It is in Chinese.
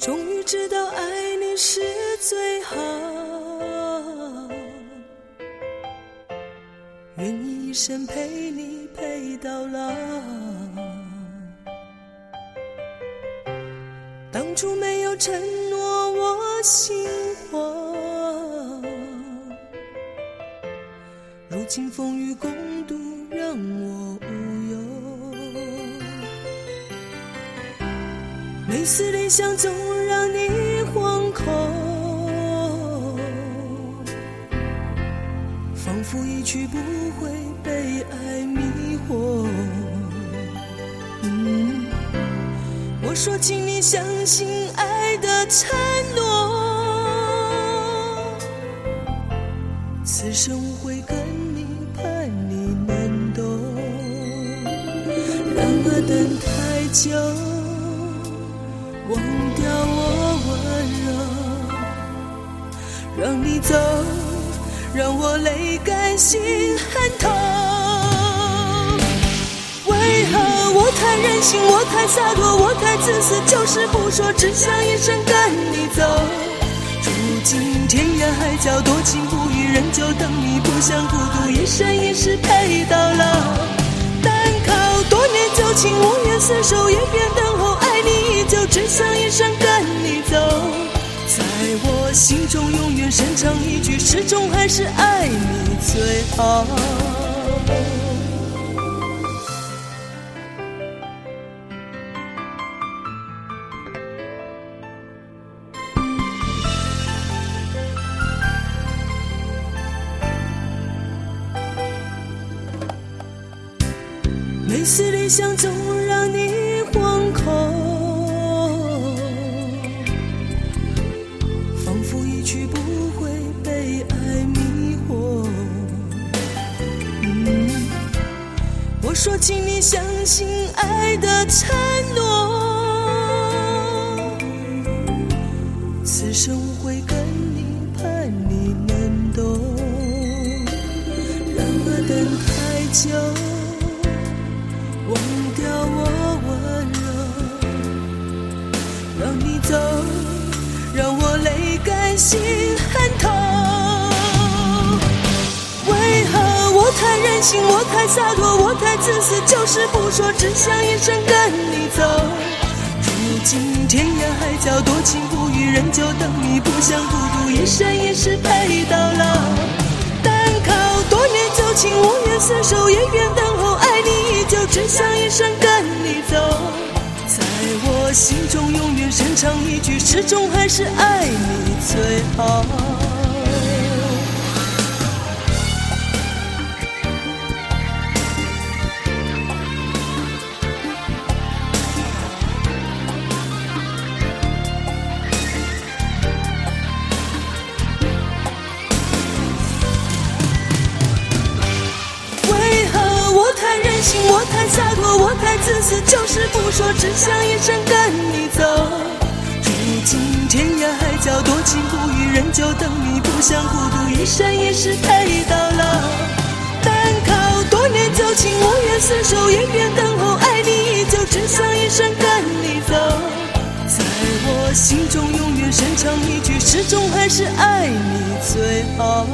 终于知道爱你是最好，愿意一生陪你陪到老。当初没有承诺我心慌，如今风雨共度让我无忧。每次理想总你惶恐，仿佛一去不回被爱迷惑。嗯，我说，请你相信爱的承诺，此生无悔跟你，盼你能懂。然而等太久，让你走，让我泪干心很痛。为何我太任性，我太洒脱，我太自私，就是不说，只想一生跟你走。如今天涯海角，多情不渝，仍旧等你，不想孤独，一生一世陪到老。单靠多年旧情，无缘厮守，也愿等候，爱你依旧，只想一生跟你走。在我心中，深藏一句，始终还是爱你最好。每次理想总我说，请你相信爱的承诺，此生我会跟你，盼你能懂。让我等太久。忘掉我温柔，让你走，让我泪干心很任性，我太洒脱，我太自私，就是不说，只想一生跟你走。如今天涯海角，多情不渝，仍旧等你，不想孤独，一生一世陪到老。单靠多年旧情，无缘厮守，也愿等候，爱你依旧，只想一生跟你走。在我心中，永远深藏一句，始终还是爱你最好。心，我太洒脱，我太自私，就是不说，只想一生跟你走。如今天涯海角，多情不渝，仍旧等你，不想孤独，一生一世陪到老。单靠多年旧情，无缘厮守，也愿等候，爱你依旧，只想一生跟你走。在我心中，永远深藏一句，始终还是爱你最好。